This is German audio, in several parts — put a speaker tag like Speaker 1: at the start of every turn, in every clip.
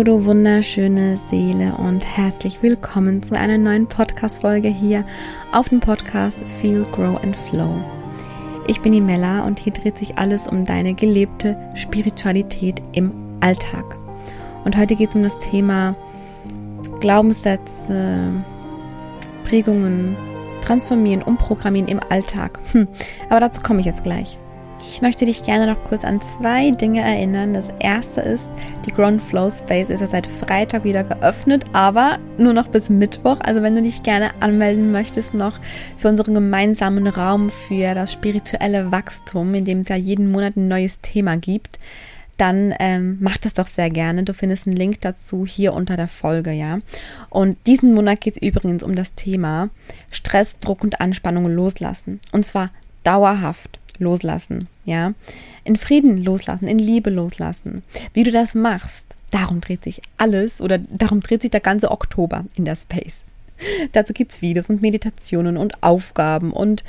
Speaker 1: Hallo, du wunderschöne Seele und herzlich willkommen zu einer neuen Podcast-Folge hier auf dem Podcast Feel, Grow and Flow. Ich bin die Mella und hier dreht sich alles um deine gelebte Spiritualität im Alltag. Und heute geht es um das Thema Glaubenssätze, Prägungen, Transformieren, Umprogrammieren im Alltag. Hm, aber dazu komme ich jetzt gleich. Ich möchte dich gerne noch kurz an zwei Dinge erinnern. Das erste ist, die Ground Flow Space ist ja seit Freitag wieder geöffnet, aber nur noch bis Mittwoch. Also wenn du dich gerne anmelden möchtest noch für unseren gemeinsamen Raum für das spirituelle Wachstum, in dem es ja jeden Monat ein neues Thema gibt, dann ähm, mach das doch sehr gerne. Du findest einen Link dazu hier unter der Folge, ja. Und diesen Monat geht es übrigens um das Thema Stress, Druck und Anspannung loslassen. Und zwar dauerhaft loslassen, ja. In Frieden loslassen, in Liebe loslassen. Wie du das machst, darum dreht sich alles oder darum dreht sich der ganze Oktober in der Space. Dazu gibt es Videos und Meditationen und Aufgaben und,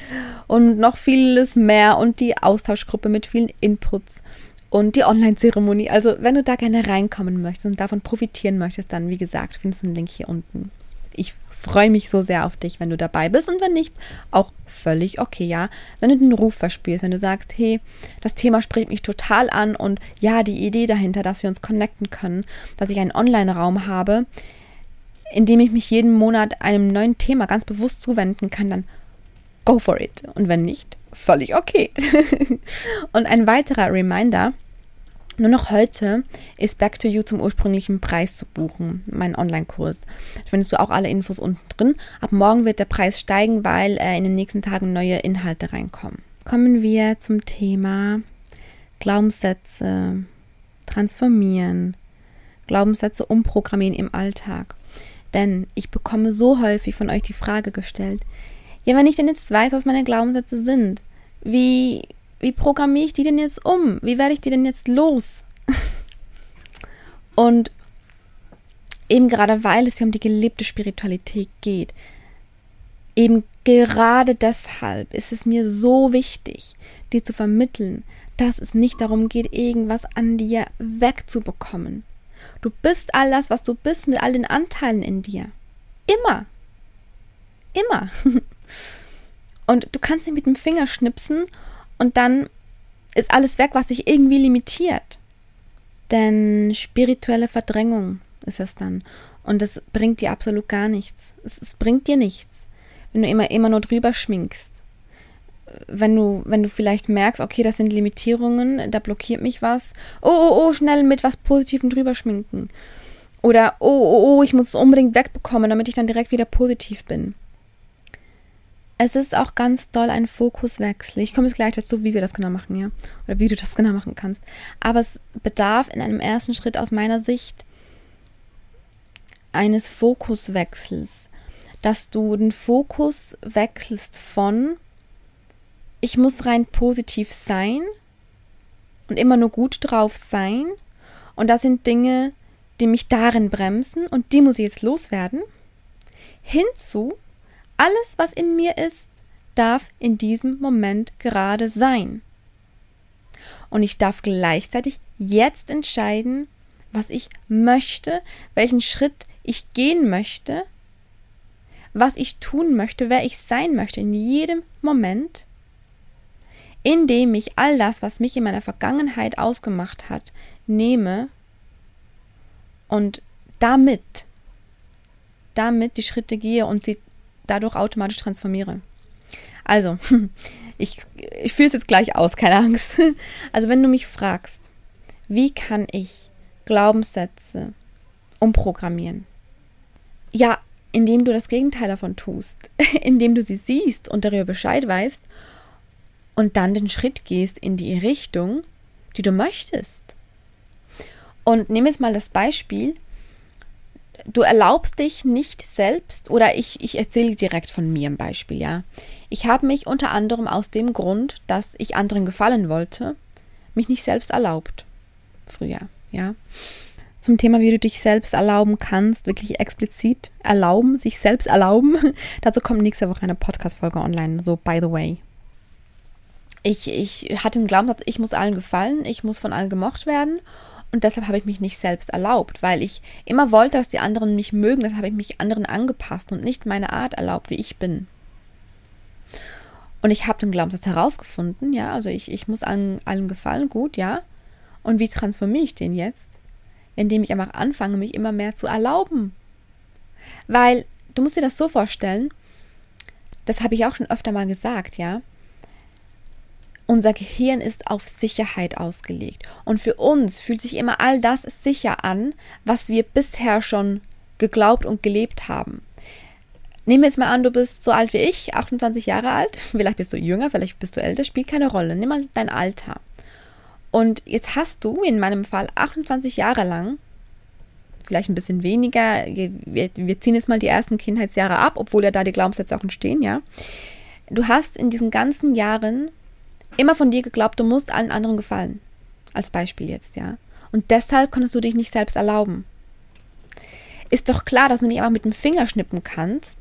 Speaker 1: und noch vieles mehr und die Austauschgruppe mit vielen Inputs und die Online-Zeremonie. Also, wenn du da gerne reinkommen möchtest und davon profitieren möchtest, dann, wie gesagt, findest du einen Link hier unten. Ich freue mich so sehr auf dich, wenn du dabei bist und wenn nicht, auch völlig okay, ja. Wenn du den Ruf verspielst, wenn du sagst, hey, das Thema spricht mich total an und ja, die Idee dahinter, dass wir uns connecten können, dass ich einen Online-Raum habe, in dem ich mich jeden Monat einem neuen Thema ganz bewusst zuwenden kann, dann go for it. Und wenn nicht, völlig okay. und ein weiterer Reminder, nur noch heute ist Back to You zum ursprünglichen Preis zu buchen, mein Online-Kurs. Da findest du auch alle Infos unten drin. Ab morgen wird der Preis steigen, weil äh, in den nächsten Tagen neue Inhalte reinkommen. Kommen wir zum Thema Glaubenssätze transformieren, Glaubenssätze umprogrammieren im Alltag. Denn ich bekomme so häufig von euch die Frage gestellt, ja, wenn ich denn jetzt weiß, was meine Glaubenssätze sind, wie, wie programmiere ich die denn jetzt um? Wie werde ich die denn jetzt los? Und eben gerade weil es hier um die gelebte Spiritualität geht, eben gerade deshalb ist es mir so wichtig, dir zu vermitteln, dass es nicht darum geht, irgendwas an dir wegzubekommen. Du bist all das, was du bist, mit all den Anteilen in dir. Immer. Immer. Und du kannst nicht mit dem Finger schnipsen und dann ist alles weg, was sich irgendwie limitiert. Denn spirituelle Verdrängung ist es dann. Und das bringt dir absolut gar nichts. Es, es, bringt dir nichts, wenn du immer, immer nur drüber schminkst. Wenn du, wenn du vielleicht merkst, okay, das sind Limitierungen, da blockiert mich was. Oh, oh, oh, schnell mit was Positivem drüber schminken. Oder, oh, oh, oh, ich muss es unbedingt wegbekommen, damit ich dann direkt wieder positiv bin. Es ist auch ganz doll ein Fokuswechsel. Ich komme jetzt gleich dazu, wie wir das genau machen, ja. Oder wie du das genau machen kannst. Aber es bedarf in einem ersten Schritt aus meiner Sicht eines Fokuswechsels. Dass du den Fokus wechselst von ich muss rein positiv sein und immer nur gut drauf sein. Und das sind Dinge, die mich darin bremsen und die muss ich jetzt loswerden. Hinzu, alles, was in mir ist, darf in diesem Moment gerade sein. Und ich darf gleichzeitig jetzt entscheiden, was ich möchte, welchen Schritt ich gehen möchte, was ich tun möchte, wer ich sein möchte in jedem Moment, in dem ich all das, was mich in meiner Vergangenheit ausgemacht hat, nehme und damit, damit die Schritte gehe und sie dadurch automatisch transformiere. Also, ich, ich fühle es jetzt gleich aus, keine Angst. Also, wenn du mich fragst, wie kann ich Glaubenssätze umprogrammieren? Ja, indem du das Gegenteil davon tust, indem du sie siehst und darüber Bescheid weißt und dann den Schritt gehst in die Richtung, die du möchtest. Und nehme jetzt mal das Beispiel, du erlaubst dich nicht selbst, oder ich, ich erzähle direkt von mir ein Beispiel, ja. Ich habe mich unter anderem aus dem Grund, dass ich anderen gefallen wollte, mich nicht selbst erlaubt. Früher, ja. Zum Thema, wie du dich selbst erlauben kannst, wirklich explizit erlauben, sich selbst erlauben. Dazu kommt nächste Woche eine Podcast-Folge online, so by the way. Ich, ich hatte einen Glaubenssatz, ich muss allen gefallen, ich muss von allen gemocht werden. Und deshalb habe ich mich nicht selbst erlaubt, weil ich immer wollte, dass die anderen mich mögen. Deshalb habe ich mich anderen angepasst und nicht meine Art erlaubt, wie ich bin. Und ich habe den Glaubenssatz herausgefunden, ja, also ich, ich muss allen, allen gefallen, gut, ja. Und wie transformiere ich den jetzt? Indem ich einfach anfange, mich immer mehr zu erlauben. Weil, du musst dir das so vorstellen, das habe ich auch schon öfter mal gesagt, ja. Unser Gehirn ist auf Sicherheit ausgelegt. Und für uns fühlt sich immer all das sicher an, was wir bisher schon geglaubt und gelebt haben. Nehmen wir jetzt mal an, du bist so alt wie ich, 28 Jahre alt. Vielleicht bist du jünger, vielleicht bist du älter, spielt keine Rolle. Nimm mal dein Alter. Und jetzt hast du in meinem Fall 28 Jahre lang, vielleicht ein bisschen weniger, wir, wir ziehen jetzt mal die ersten Kindheitsjahre ab, obwohl ja da die Glaubenssätze auch entstehen, ja. Du hast in diesen ganzen Jahren immer von dir geglaubt, du musst allen anderen gefallen. Als Beispiel jetzt, ja. Und deshalb konntest du dich nicht selbst erlauben. Ist doch klar, dass du nicht einfach mit dem Finger schnippen kannst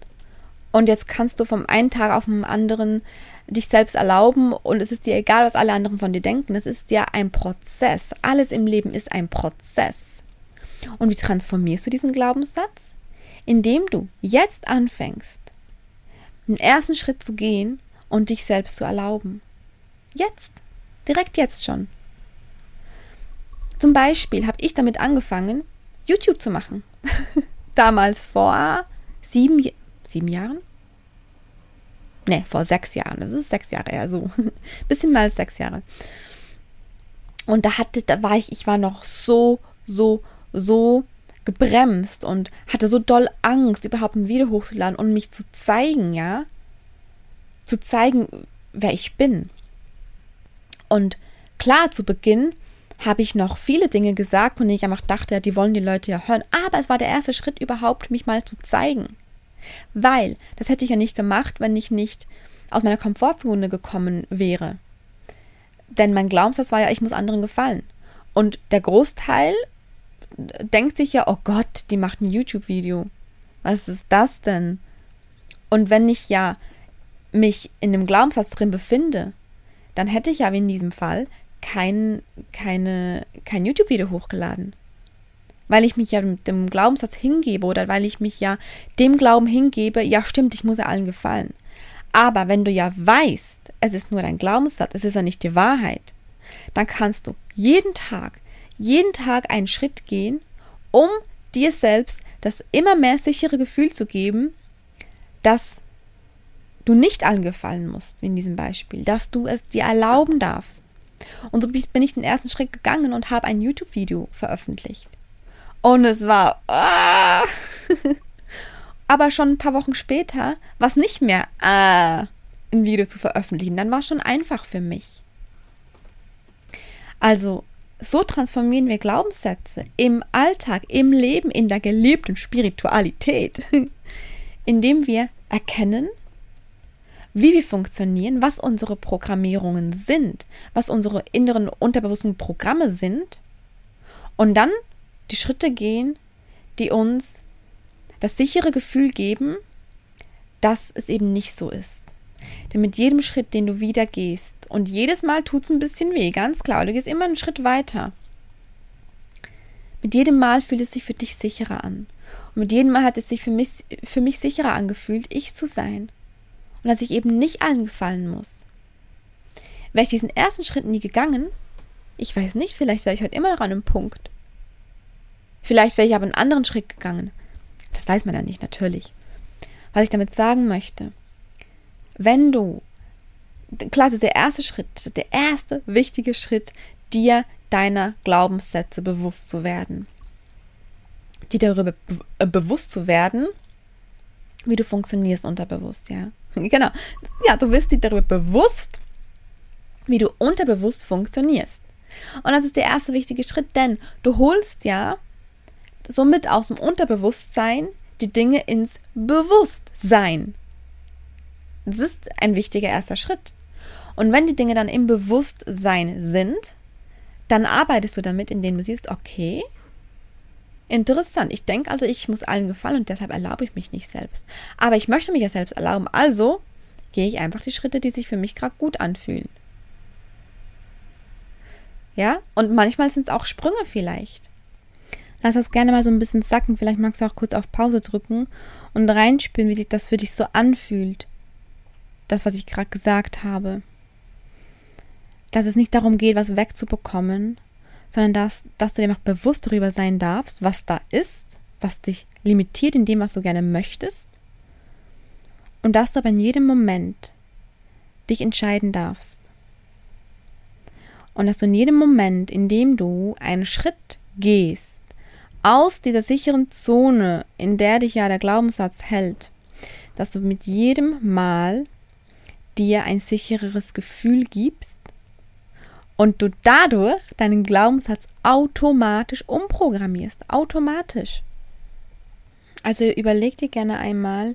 Speaker 1: und jetzt kannst du vom einen Tag auf den anderen dich selbst erlauben und es ist dir egal, was alle anderen von dir denken. Es ist ja ein Prozess. Alles im Leben ist ein Prozess. Und wie transformierst du diesen Glaubenssatz? Indem du jetzt anfängst, den ersten Schritt zu gehen und dich selbst zu erlauben. Jetzt. Direkt jetzt schon. Zum Beispiel habe ich damit angefangen, YouTube zu machen. Damals vor sieben, sieben Jahren? Ne, vor sechs Jahren. Das ist sechs Jahre her, so. Bisschen als sechs Jahre. Und da hatte, da war ich, ich war noch so, so, so gebremst und hatte so doll Angst, überhaupt ein Video hochzuladen und mich zu zeigen, ja. Zu zeigen, wer ich bin. Und klar, zu Beginn habe ich noch viele Dinge gesagt, und ich einfach dachte, die wollen die Leute ja hören. Aber es war der erste Schritt überhaupt, mich mal zu zeigen. Weil, das hätte ich ja nicht gemacht, wenn ich nicht aus meiner Komfortzone gekommen wäre. Denn mein Glaubenssatz war ja, ich muss anderen gefallen. Und der Großteil denkt sich ja, oh Gott, die macht ein YouTube-Video. Was ist das denn? Und wenn ich ja mich in dem Glaubenssatz drin befinde, dann hätte ich ja wie in diesem Fall kein, keine, kein YouTube-Video hochgeladen weil ich mich ja dem Glaubenssatz hingebe oder weil ich mich ja dem Glauben hingebe, ja stimmt, ich muss ja allen gefallen. Aber wenn du ja weißt, es ist nur dein Glaubenssatz, es ist ja nicht die Wahrheit, dann kannst du jeden Tag, jeden Tag einen Schritt gehen, um dir selbst das immer mehr sichere Gefühl zu geben, dass du nicht allen gefallen musst, wie in diesem Beispiel, dass du es dir erlauben darfst. Und so bin ich den ersten Schritt gegangen und habe ein YouTube-Video veröffentlicht. Und es war. Ah. Aber schon ein paar Wochen später war es nicht mehr ah, ein Video zu veröffentlichen. Dann war es schon einfach für mich. Also, so transformieren wir Glaubenssätze im Alltag, im Leben, in der gelebten Spiritualität, indem wir erkennen, wie wir funktionieren, was unsere Programmierungen sind, was unsere inneren unterbewussten Programme sind und dann die Schritte gehen, die uns das sichere Gefühl geben, dass es eben nicht so ist. Denn mit jedem Schritt, den du wieder gehst, und jedes Mal tut es ein bisschen weh, ganz klar, du gehst immer einen Schritt weiter. Mit jedem Mal fühlt es sich für dich sicherer an. Und mit jedem Mal hat es sich für mich, für mich sicherer angefühlt, ich zu sein. Und dass ich eben nicht allen gefallen muss. Wäre ich diesen ersten Schritt nie gegangen, ich weiß nicht, vielleicht wäre ich heute immer noch an einem Punkt. Vielleicht wäre ich aber einen anderen Schritt gegangen. Das weiß man ja nicht, natürlich. Was ich damit sagen möchte, wenn du, klar, das ist der erste Schritt, der erste wichtige Schritt, dir deiner Glaubenssätze bewusst zu werden. Dir darüber be bewusst zu werden, wie du funktionierst unterbewusst, ja. genau. Ja, du wirst dir darüber bewusst, wie du unterbewusst funktionierst. Und das ist der erste wichtige Schritt, denn du holst ja somit aus dem Unterbewusstsein die Dinge ins Bewusstsein. Das ist ein wichtiger erster Schritt. Und wenn die Dinge dann im Bewusstsein sind, dann arbeitest du damit, indem du siehst, okay, interessant, ich denke also, ich muss allen gefallen und deshalb erlaube ich mich nicht selbst. Aber ich möchte mich ja selbst erlauben, also gehe ich einfach die Schritte, die sich für mich gerade gut anfühlen. Ja? Und manchmal sind es auch Sprünge vielleicht. Lass das gerne mal so ein bisschen sacken. Vielleicht magst du auch kurz auf Pause drücken und reinspüren, wie sich das für dich so anfühlt. Das, was ich gerade gesagt habe. Dass es nicht darum geht, was wegzubekommen, sondern dass, dass du dir noch bewusst darüber sein darfst, was da ist, was dich limitiert in dem, was du gerne möchtest. Und dass du aber in jedem Moment dich entscheiden darfst. Und dass du in jedem Moment, in dem du einen Schritt gehst, aus dieser sicheren Zone, in der dich ja der Glaubenssatz hält, dass du mit jedem Mal dir ein sichereres Gefühl gibst und du dadurch deinen Glaubenssatz automatisch umprogrammierst, automatisch. Also überleg dir gerne einmal,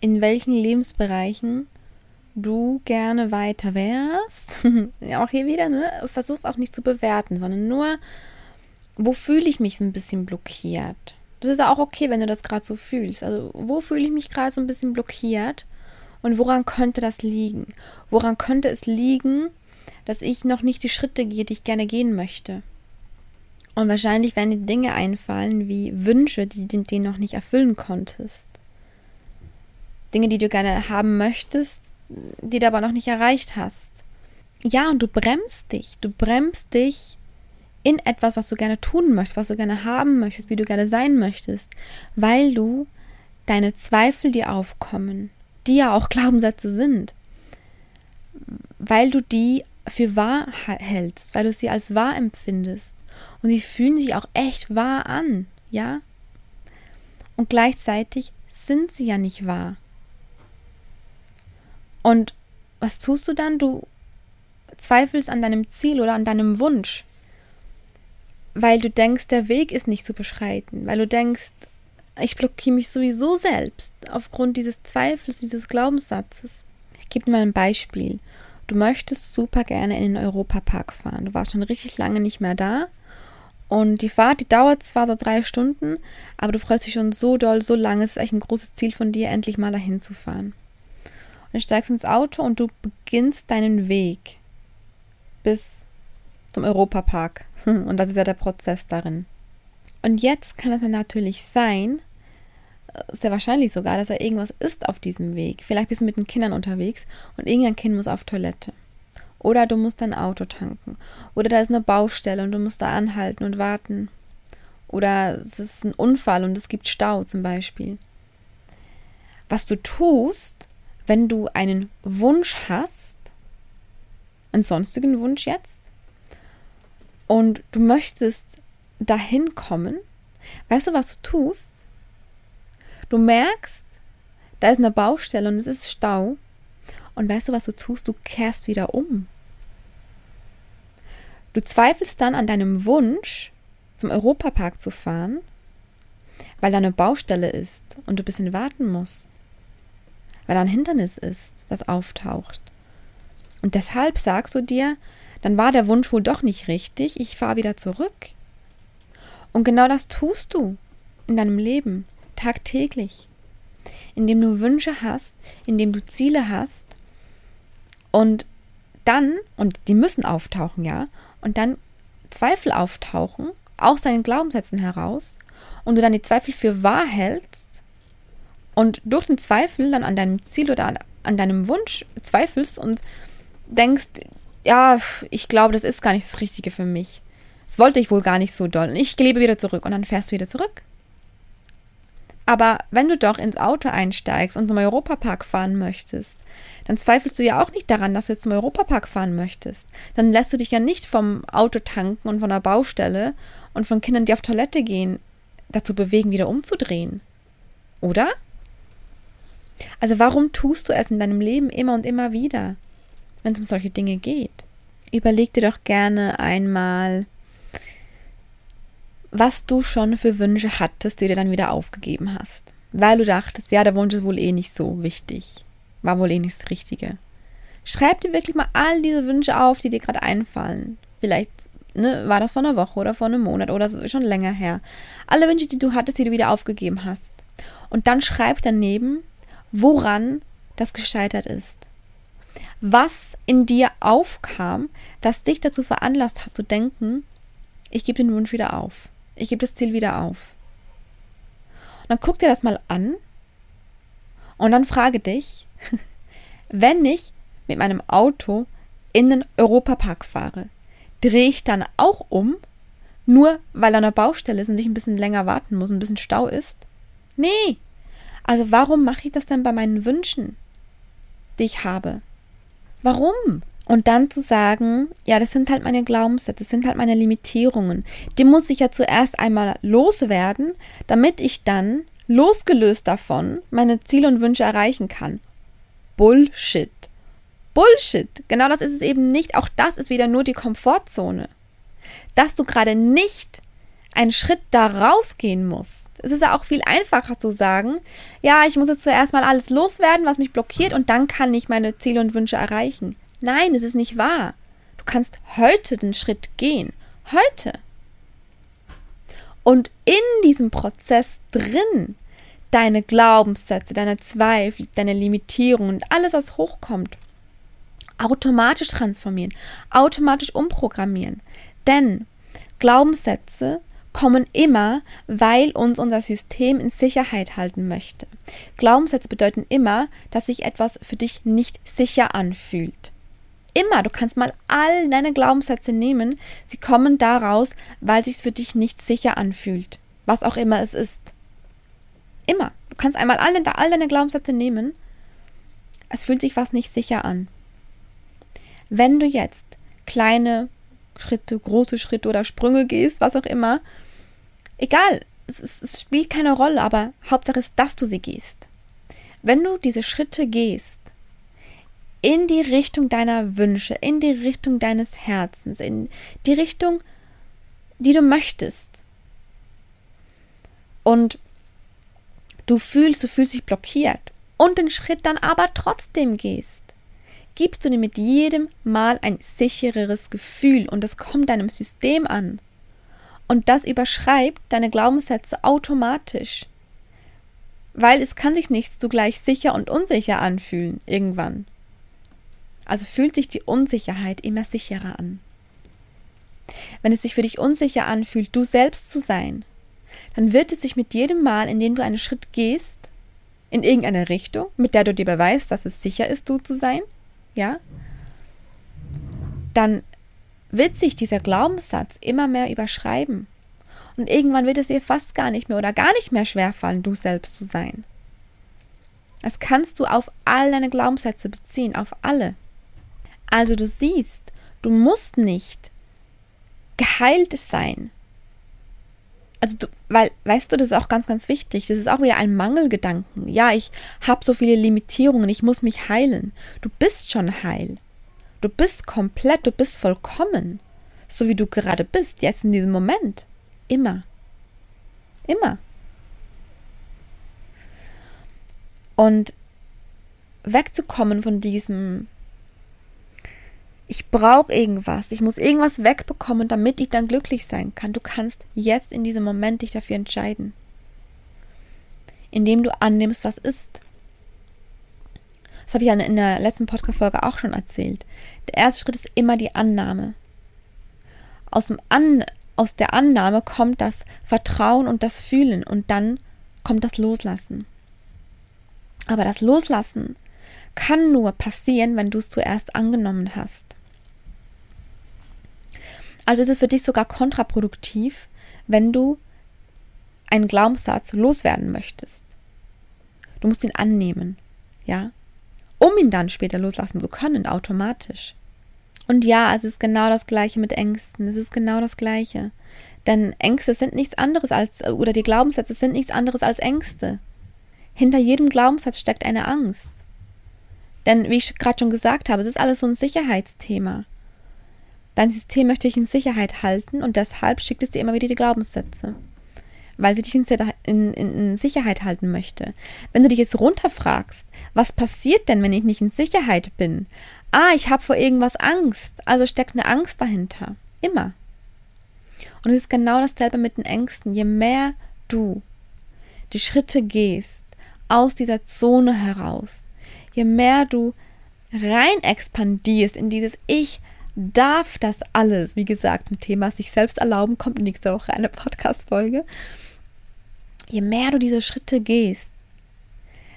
Speaker 1: in welchen Lebensbereichen du gerne weiter wärst. auch hier wieder, ne? Versuch's auch nicht zu bewerten, sondern nur wo fühle ich mich so ein bisschen blockiert? Das ist auch okay, wenn du das gerade so fühlst. Also, wo fühle ich mich gerade so ein bisschen blockiert? Und woran könnte das liegen? Woran könnte es liegen, dass ich noch nicht die Schritte gehe, die ich gerne gehen möchte? Und wahrscheinlich werden dir Dinge einfallen wie Wünsche, die du den noch nicht erfüllen konntest. Dinge, die du gerne haben möchtest, die du aber noch nicht erreicht hast. Ja, und du bremst dich. Du bremst dich in etwas, was du gerne tun möchtest, was du gerne haben möchtest, wie du gerne sein möchtest, weil du deine Zweifel, die aufkommen, die ja auch Glaubenssätze sind, weil du die für wahr hältst, weil du sie als wahr empfindest und sie fühlen sich auch echt wahr an, ja? Und gleichzeitig sind sie ja nicht wahr. Und was tust du dann? Du zweifelst an deinem Ziel oder an deinem Wunsch weil du denkst, der Weg ist nicht zu beschreiten, weil du denkst, ich blockiere mich sowieso selbst aufgrund dieses Zweifels, dieses Glaubenssatzes. Ich gebe dir mal ein Beispiel. Du möchtest super gerne in den Europapark fahren. Du warst schon richtig lange nicht mehr da. Und die Fahrt, die dauert zwar so drei Stunden, aber du freust dich schon so doll, so lange. Es ist echt ein großes Ziel von dir, endlich mal dahin zu fahren. Und du steigst ins Auto und du beginnst deinen Weg bis zum Europapark. Und das ist ja der Prozess darin. Und jetzt kann es natürlich sein, sehr wahrscheinlich sogar, dass er irgendwas ist auf diesem Weg. Vielleicht bist du mit den Kindern unterwegs und irgendein Kind muss auf Toilette. Oder du musst dein Auto tanken. Oder da ist eine Baustelle und du musst da anhalten und warten. Oder es ist ein Unfall und es gibt Stau zum Beispiel. Was du tust, wenn du einen Wunsch hast, einen sonstigen Wunsch jetzt, und du möchtest dahin kommen, weißt du, was du tust? Du merkst, da ist eine Baustelle und es ist Stau. Und weißt du, was du tust? Du kehrst wieder um. Du zweifelst dann an deinem Wunsch, zum Europapark zu fahren, weil da eine Baustelle ist und du ein bisschen warten musst. Weil da ein Hindernis ist, das auftaucht. Und deshalb sagst du dir, dann war der Wunsch wohl doch nicht richtig, ich fahre wieder zurück. Und genau das tust du in deinem Leben, tagtäglich, indem du Wünsche hast, indem du Ziele hast und dann, und die müssen auftauchen, ja, und dann Zweifel auftauchen, aus deinen Glaubenssätzen heraus, und du dann die Zweifel für wahr hältst und durch den Zweifel dann an deinem Ziel oder an, an deinem Wunsch zweifelst und denkst, ja, ich glaube, das ist gar nicht das Richtige für mich. Das wollte ich wohl gar nicht so doll. Und ich lebe wieder zurück und dann fährst du wieder zurück. Aber wenn du doch ins Auto einsteigst und zum Europapark fahren möchtest, dann zweifelst du ja auch nicht daran, dass du jetzt zum Europapark fahren möchtest. Dann lässt du dich ja nicht vom Auto tanken und von der Baustelle und von Kindern, die auf Toilette gehen, dazu bewegen, wieder umzudrehen. Oder? Also warum tust du es in deinem Leben immer und immer wieder? wenn es um solche Dinge geht. Überleg dir doch gerne einmal, was du schon für Wünsche hattest, die du dann wieder aufgegeben hast. Weil du dachtest, ja, der Wunsch ist wohl eh nicht so wichtig. War wohl eh nicht das Richtige. Schreib dir wirklich mal all diese Wünsche auf, die dir gerade einfallen. Vielleicht ne, war das vor einer Woche oder vor einem Monat oder so, schon länger her. Alle Wünsche, die du hattest, die du wieder aufgegeben hast. Und dann schreib daneben, woran das gescheitert ist. was in dir aufkam, das dich dazu veranlasst hat zu denken, ich gebe den Wunsch wieder auf. Ich gebe das Ziel wieder auf. Und dann guck dir das mal an und dann frage dich, wenn ich mit meinem Auto in den Europapark fahre, drehe ich dann auch um, nur weil an der Baustelle ist und ich ein bisschen länger warten muss, ein bisschen Stau ist? Nee. Also warum mache ich das dann bei meinen Wünschen, die ich habe? Warum? Und dann zu sagen, ja, das sind halt meine Glaubenssätze, das sind halt meine Limitierungen. Die muss ich ja zuerst einmal loswerden, damit ich dann, losgelöst davon, meine Ziele und Wünsche erreichen kann. Bullshit. Bullshit. Genau das ist es eben nicht. Auch das ist wieder nur die Komfortzone. Dass du gerade nicht einen Schritt da rausgehen musst. Es ist ja auch viel einfacher zu sagen, ja, ich muss jetzt zuerst mal alles loswerden, was mich blockiert, und dann kann ich meine Ziele und Wünsche erreichen. Nein, es ist nicht wahr. Du kannst heute den Schritt gehen. Heute. Und in diesem Prozess drin deine Glaubenssätze, deine Zweifel, deine Limitierungen und alles, was hochkommt, automatisch transformieren, automatisch umprogrammieren. Denn Glaubenssätze kommen immer, weil uns unser System in Sicherheit halten möchte. Glaubenssätze bedeuten immer, dass sich etwas für dich nicht sicher anfühlt. Immer, du kannst mal all deine Glaubenssätze nehmen, sie kommen daraus, weil sich für dich nicht sicher anfühlt, was auch immer es ist. Immer. Du kannst einmal all, all deine Glaubenssätze nehmen, es fühlt sich was nicht sicher an. Wenn du jetzt kleine Schritte, große Schritte oder Sprünge gehst, was auch immer, egal, es, es, es spielt keine Rolle, aber Hauptsache ist, dass du sie gehst. Wenn du diese Schritte gehst, in die Richtung deiner Wünsche, in die Richtung deines Herzens, in die Richtung, die du möchtest. Und du fühlst, du fühlst dich blockiert und den Schritt dann aber trotzdem gehst, gibst du dir mit jedem Mal ein sichereres Gefühl und das kommt deinem System an. Und das überschreibt deine Glaubenssätze automatisch. Weil es kann sich nicht zugleich sicher und unsicher anfühlen irgendwann. Also fühlt sich die Unsicherheit immer sicherer an. Wenn es sich für dich unsicher anfühlt, du selbst zu sein, dann wird es sich mit jedem Mal, in dem du einen Schritt gehst, in irgendeine Richtung, mit der du dir beweist, dass es sicher ist, du zu sein, ja, dann wird sich dieser Glaubenssatz immer mehr überschreiben. Und irgendwann wird es dir fast gar nicht mehr oder gar nicht mehr schwerfallen, du selbst zu sein. Das kannst du auf all deine Glaubenssätze beziehen, auf alle. Also du siehst, du musst nicht geheilt sein. Also du, weil, weißt du, das ist auch ganz, ganz wichtig. Das ist auch wieder ein Mangelgedanken. Ja, ich habe so viele Limitierungen, ich muss mich heilen. Du bist schon heil. Du bist komplett, du bist vollkommen. So wie du gerade bist, jetzt in diesem Moment. Immer. Immer. Und wegzukommen von diesem ich brauche irgendwas, ich muss irgendwas wegbekommen, damit ich dann glücklich sein kann. Du kannst jetzt in diesem Moment dich dafür entscheiden, indem du annimmst, was ist. Das habe ich in der letzten Podcast-Folge auch schon erzählt. Der erste Schritt ist immer die Annahme. Aus, dem An aus der Annahme kommt das Vertrauen und das Fühlen und dann kommt das Loslassen. Aber das Loslassen kann nur passieren, wenn du es zuerst angenommen hast. Also ist es für dich sogar kontraproduktiv, wenn du einen Glaubenssatz loswerden möchtest. Du musst ihn annehmen, ja, um ihn dann später loslassen zu können, automatisch. Und ja, es ist genau das Gleiche mit Ängsten. Es ist genau das Gleiche. Denn Ängste sind nichts anderes als, oder die Glaubenssätze sind nichts anderes als Ängste. Hinter jedem Glaubenssatz steckt eine Angst. Denn, wie ich gerade schon gesagt habe, es ist alles so ein Sicherheitsthema. Dein System möchte dich in Sicherheit halten und deshalb schickt es dir immer wieder die Glaubenssätze, weil sie dich in, in, in, Sicherheit halten möchte. Wenn du dich jetzt runterfragst, was passiert denn, wenn ich nicht in Sicherheit bin? Ah, ich habe vor irgendwas Angst, also steckt eine Angst dahinter. Immer. Und es ist genau dasselbe mit den Ängsten. Je mehr du die Schritte gehst aus dieser Zone heraus, je mehr du rein expandierst in dieses Ich darf das alles. Wie gesagt, ein Thema sich selbst erlauben kommt nächste Woche eine Podcast-Folge. Je mehr du diese Schritte gehst,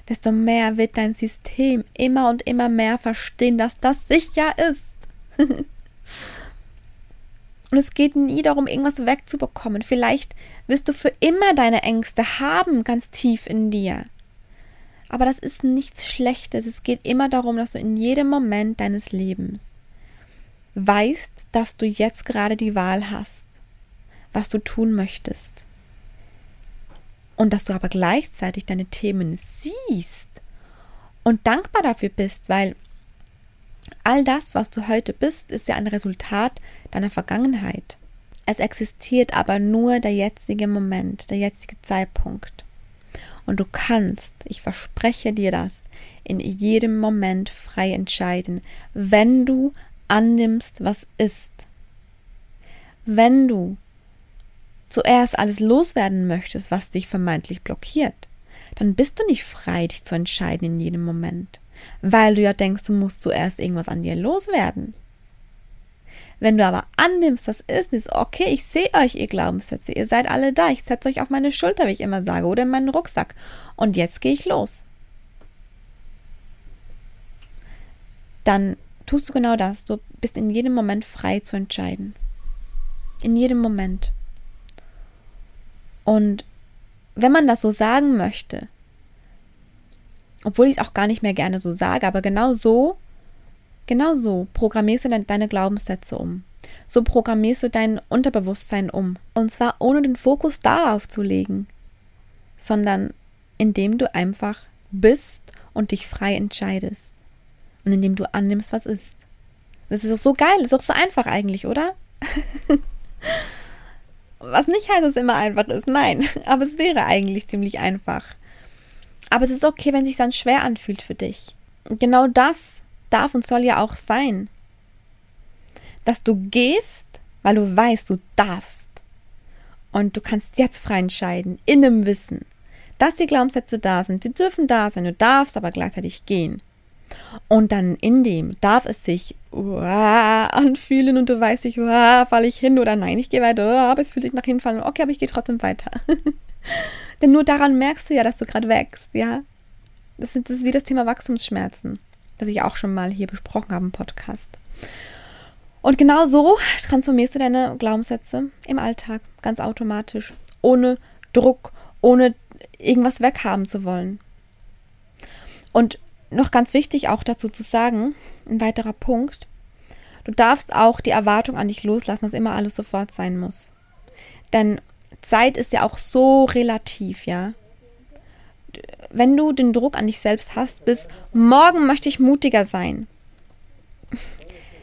Speaker 1: desto mehr wird dein System immer und immer mehr verstehen, dass das sicher ist. und es geht nie darum, irgendwas wegzubekommen. Vielleicht wirst du für immer deine Ängste haben, ganz tief in dir. Aber das ist nichts Schlechtes. Es geht immer darum, dass du in jedem Moment deines Lebens weißt, dass du jetzt gerade die Wahl hast, was du tun möchtest. Und dass du aber gleichzeitig deine Themen siehst und dankbar dafür bist, weil all das, was du heute bist, ist ja ein Resultat deiner Vergangenheit. Es existiert aber nur der jetzige Moment, der jetzige Zeitpunkt. Und du kannst, ich verspreche dir das, in jedem Moment frei entscheiden, wenn du annimmst, was ist. Wenn du zuerst alles loswerden möchtest, was dich vermeintlich blockiert, dann bist du nicht frei, dich zu entscheiden in jedem Moment, weil du ja denkst, du musst zuerst irgendwas an dir loswerden. Wenn du aber annimmst, das ist nicht okay, ich sehe euch, ihr Glaubenssätze, ihr seid alle da, ich setze euch auf meine Schulter, wie ich immer sage, oder in meinen Rucksack. Und jetzt gehe ich los. Dann tust du genau das. Du bist in jedem Moment frei zu entscheiden. In jedem Moment. Und wenn man das so sagen möchte, obwohl ich es auch gar nicht mehr gerne so sage, aber genau so Genau so programmierst du deine Glaubenssätze um. So programmierst du dein Unterbewusstsein um. Und zwar ohne den Fokus darauf zu legen, sondern indem du einfach bist und dich frei entscheidest. Und indem du annimmst, was ist. Das ist doch so geil, das ist doch so einfach eigentlich, oder? was nicht heißt, dass es immer einfach ist, nein. Aber es wäre eigentlich ziemlich einfach. Aber es ist okay, wenn es sich dann schwer anfühlt für dich. genau das darf und soll ja auch sein. Dass du gehst, weil du weißt, du darfst. Und du kannst jetzt frei entscheiden, in dem Wissen, dass die Glaubenssätze da sind. Sie dürfen da sein, du darfst aber gleichzeitig gehen. Und dann in dem darf es sich uah, anfühlen und du weißt nicht, falle ich hin oder nein, ich gehe weiter, uah, aber es fühlt sich nach hinfallen. Okay, aber ich gehe trotzdem weiter. Denn nur daran merkst du ja, dass du gerade wächst, ja. Das ist, das ist wie das Thema Wachstumsschmerzen das ich auch schon mal hier besprochen habe im Podcast. Und genau so transformierst du deine Glaubenssätze im Alltag, ganz automatisch, ohne Druck, ohne irgendwas weghaben zu wollen. Und noch ganz wichtig auch dazu zu sagen, ein weiterer Punkt, du darfst auch die Erwartung an dich loslassen, dass immer alles sofort sein muss. Denn Zeit ist ja auch so relativ, ja wenn du den Druck an dich selbst hast, bis morgen möchte ich mutiger sein.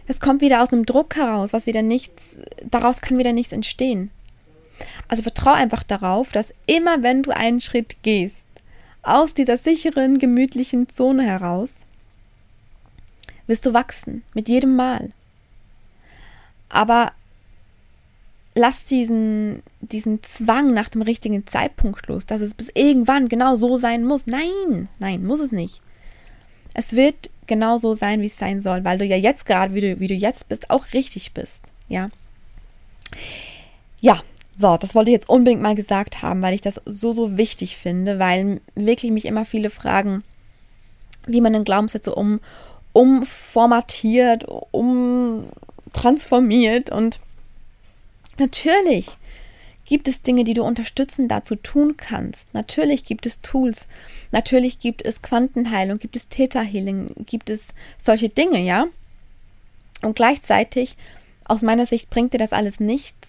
Speaker 1: Es kommt wieder aus einem Druck heraus, was wieder nichts, daraus kann wieder nichts entstehen. Also vertraue einfach darauf, dass immer wenn du einen Schritt gehst, aus dieser sicheren, gemütlichen Zone heraus, wirst du wachsen, mit jedem Mal. Aber lass diesen, diesen Zwang nach dem richtigen Zeitpunkt los, dass es bis irgendwann genau so sein muss. Nein, nein, muss es nicht. Es wird genau so sein, wie es sein soll, weil du ja jetzt gerade, wie du, wie du jetzt bist, auch richtig bist. Ja. Ja, so, das wollte ich jetzt unbedingt mal gesagt haben, weil ich das so, so wichtig finde, weil wirklich mich immer viele fragen, wie man den Glaubenssätze um, umformatiert, umtransformiert und Natürlich gibt es Dinge, die du unterstützend dazu tun kannst. Natürlich gibt es Tools. Natürlich gibt es Quantenheilung, gibt es Theta Healing, gibt es solche Dinge, ja? Und gleichzeitig, aus meiner Sicht, bringt dir das alles nichts,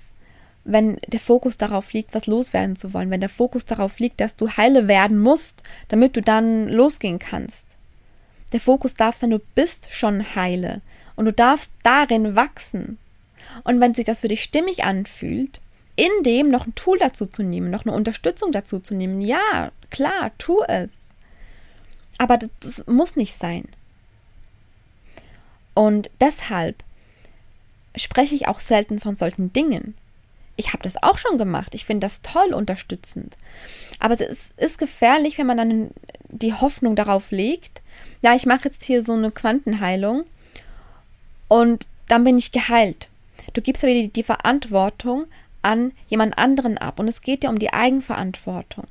Speaker 1: wenn der Fokus darauf liegt, was loswerden zu wollen, wenn der Fokus darauf liegt, dass du heile werden musst, damit du dann losgehen kannst. Der Fokus darf sein, du bist schon heile und du darfst darin wachsen. Und wenn sich das für dich stimmig anfühlt, in dem noch ein Tool dazu zu nehmen, noch eine Unterstützung dazu zu nehmen, ja, klar, tu es. Aber das, das muss nicht sein. Und deshalb spreche ich auch selten von solchen Dingen. Ich habe das auch schon gemacht. Ich finde das toll unterstützend. Aber es ist, ist, gefährlich, wenn man dann die Hoffnung darauf legt, ja, ich mache jetzt hier so eine Quantenheilung und dann bin ich geheilt. Du gibst aber die, die Verantwortung an jemand anderen ab und es geht dir um die Eigenverantwortung.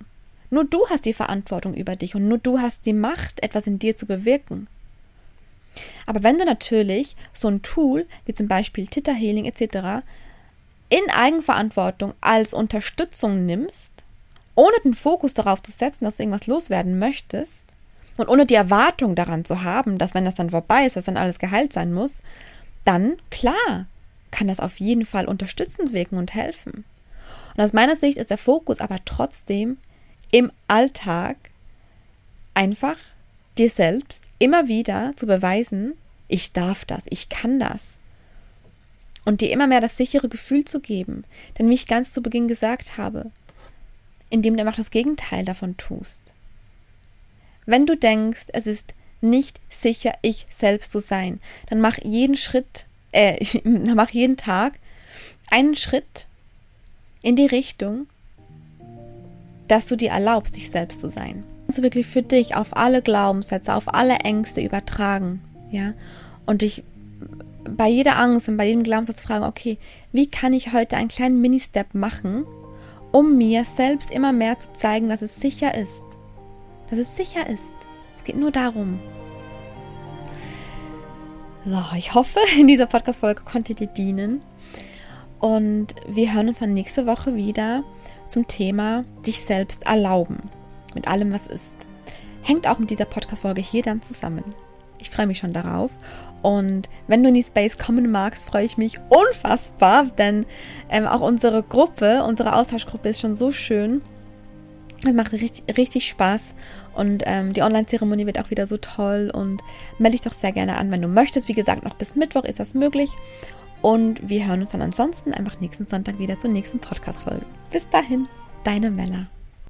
Speaker 1: Nur du hast die Verantwortung über dich und nur du hast die Macht, etwas in dir zu bewirken. Aber wenn du natürlich so ein Tool wie zum Beispiel Theta Healing etc. in Eigenverantwortung als Unterstützung nimmst, ohne den Fokus darauf zu setzen, dass du irgendwas loswerden möchtest und ohne die Erwartung daran zu haben, dass wenn das dann vorbei ist, dass dann alles geheilt sein muss, dann klar kann das auf jeden Fall unterstützend wirken und helfen. Und aus meiner Sicht ist der Fokus aber trotzdem im Alltag einfach dir selbst immer wieder zu beweisen, ich darf das, ich kann das. Und dir immer mehr das sichere Gefühl zu geben. Denn wie ich ganz zu Beginn gesagt habe, indem du einfach das Gegenteil davon tust. Wenn du denkst, es ist nicht sicher, ich selbst zu sein, dann mach jeden Schritt, äh, mach jeden Tag einen Schritt in die Richtung, dass du dir erlaubst, dich selbst zu sein. Also wirklich für dich auf alle Glaubenssätze, auf alle Ängste übertragen, ja, und dich bei jeder Angst und bei jedem Glaubenssatz fragen, okay, wie kann ich heute einen kleinen Mini-Step machen, um mir selbst immer mehr zu zeigen, dass es sicher ist. Dass es sicher ist. Es geht nur darum. So, ich hoffe, in dieser Podcast-Folge konnte dir dienen. Und wir hören uns dann nächste Woche wieder zum Thema dich selbst erlauben. Mit allem, was ist. Hängt auch mit dieser Podcast-Folge hier dann zusammen. Ich freue mich schon darauf. Und wenn du in die Space kommen magst, freue ich mich unfassbar, denn ähm, auch unsere Gruppe, unsere Austauschgruppe ist schon so schön. Es macht richtig, richtig Spaß und ähm, die Online-Zeremonie wird auch wieder so toll und melde dich doch sehr gerne an, wenn du möchtest. Wie gesagt, noch bis Mittwoch ist das möglich. Und wir hören uns dann ansonsten einfach nächsten Sonntag wieder zur nächsten Podcast-Folge. Bis dahin, deine Mella.